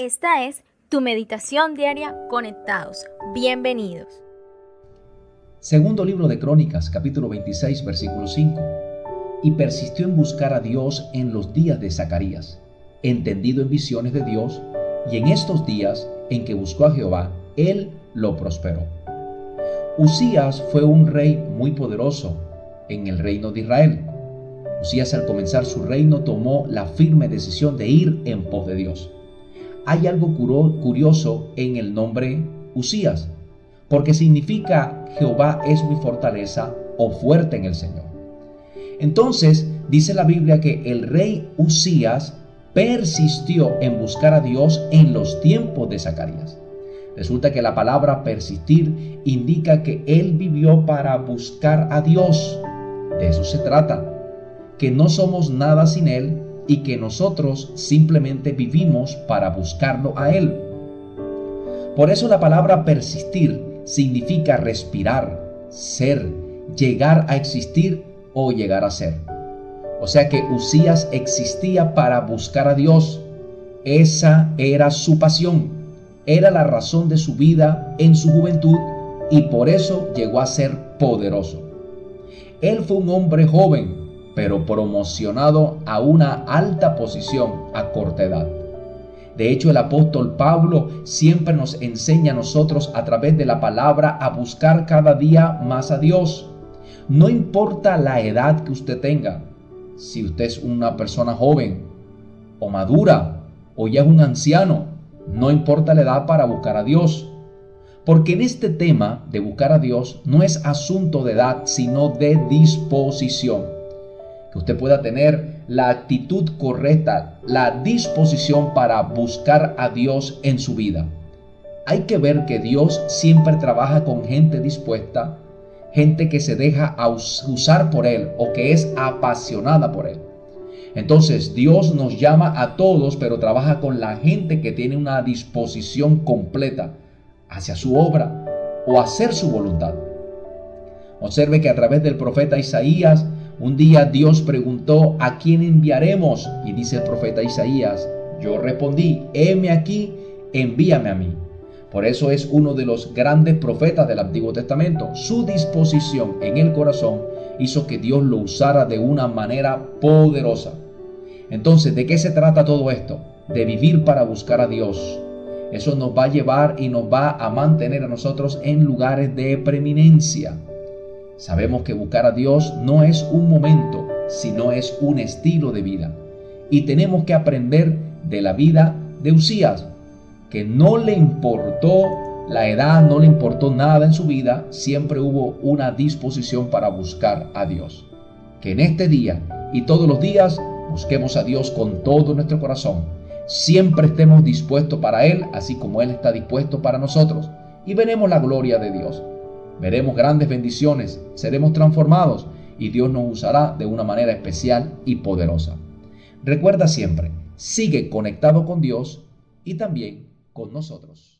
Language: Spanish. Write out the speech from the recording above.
Esta es tu meditación diaria conectados. Bienvenidos. Segundo libro de Crónicas, capítulo 26, versículo 5. Y persistió en buscar a Dios en los días de Zacarías, entendido en visiones de Dios, y en estos días en que buscó a Jehová, él lo prosperó. Usías fue un rey muy poderoso en el reino de Israel. Usías al comenzar su reino tomó la firme decisión de ir en pos de Dios hay algo curioso en el nombre Usías, porque significa Jehová es mi fortaleza o fuerte en el Señor. Entonces dice la Biblia que el rey Usías persistió en buscar a Dios en los tiempos de Zacarías. Resulta que la palabra persistir indica que él vivió para buscar a Dios. De eso se trata, que no somos nada sin él y que nosotros simplemente vivimos para buscarlo a Él. Por eso la palabra persistir significa respirar, ser, llegar a existir o llegar a ser. O sea que Usías existía para buscar a Dios. Esa era su pasión, era la razón de su vida en su juventud y por eso llegó a ser poderoso. Él fue un hombre joven, pero promocionado a una alta posición a corta edad. De hecho, el apóstol Pablo siempre nos enseña a nosotros a través de la palabra a buscar cada día más a Dios. No importa la edad que usted tenga, si usted es una persona joven o madura o ya es un anciano, no importa la edad para buscar a Dios. Porque en este tema de buscar a Dios no es asunto de edad, sino de disposición que usted pueda tener la actitud correcta, la disposición para buscar a Dios en su vida. Hay que ver que Dios siempre trabaja con gente dispuesta, gente que se deja usar por Él o que es apasionada por Él. Entonces Dios nos llama a todos, pero trabaja con la gente que tiene una disposición completa hacia su obra o hacer su voluntad. Observe que a través del profeta Isaías, un día Dios preguntó, ¿a quién enviaremos? Y dice el profeta Isaías, yo respondí, heme aquí, envíame a mí. Por eso es uno de los grandes profetas del Antiguo Testamento. Su disposición en el corazón hizo que Dios lo usara de una manera poderosa. Entonces, ¿de qué se trata todo esto? De vivir para buscar a Dios. Eso nos va a llevar y nos va a mantener a nosotros en lugares de preeminencia. Sabemos que buscar a Dios no es un momento, sino es un estilo de vida. Y tenemos que aprender de la vida de Usías, que no le importó la edad, no le importó nada en su vida, siempre hubo una disposición para buscar a Dios. Que en este día y todos los días busquemos a Dios con todo nuestro corazón. Siempre estemos dispuestos para Él, así como Él está dispuesto para nosotros, y veremos la gloria de Dios veremos grandes bendiciones, seremos transformados y Dios nos usará de una manera especial y poderosa. Recuerda siempre, sigue conectado con Dios y también con nosotros.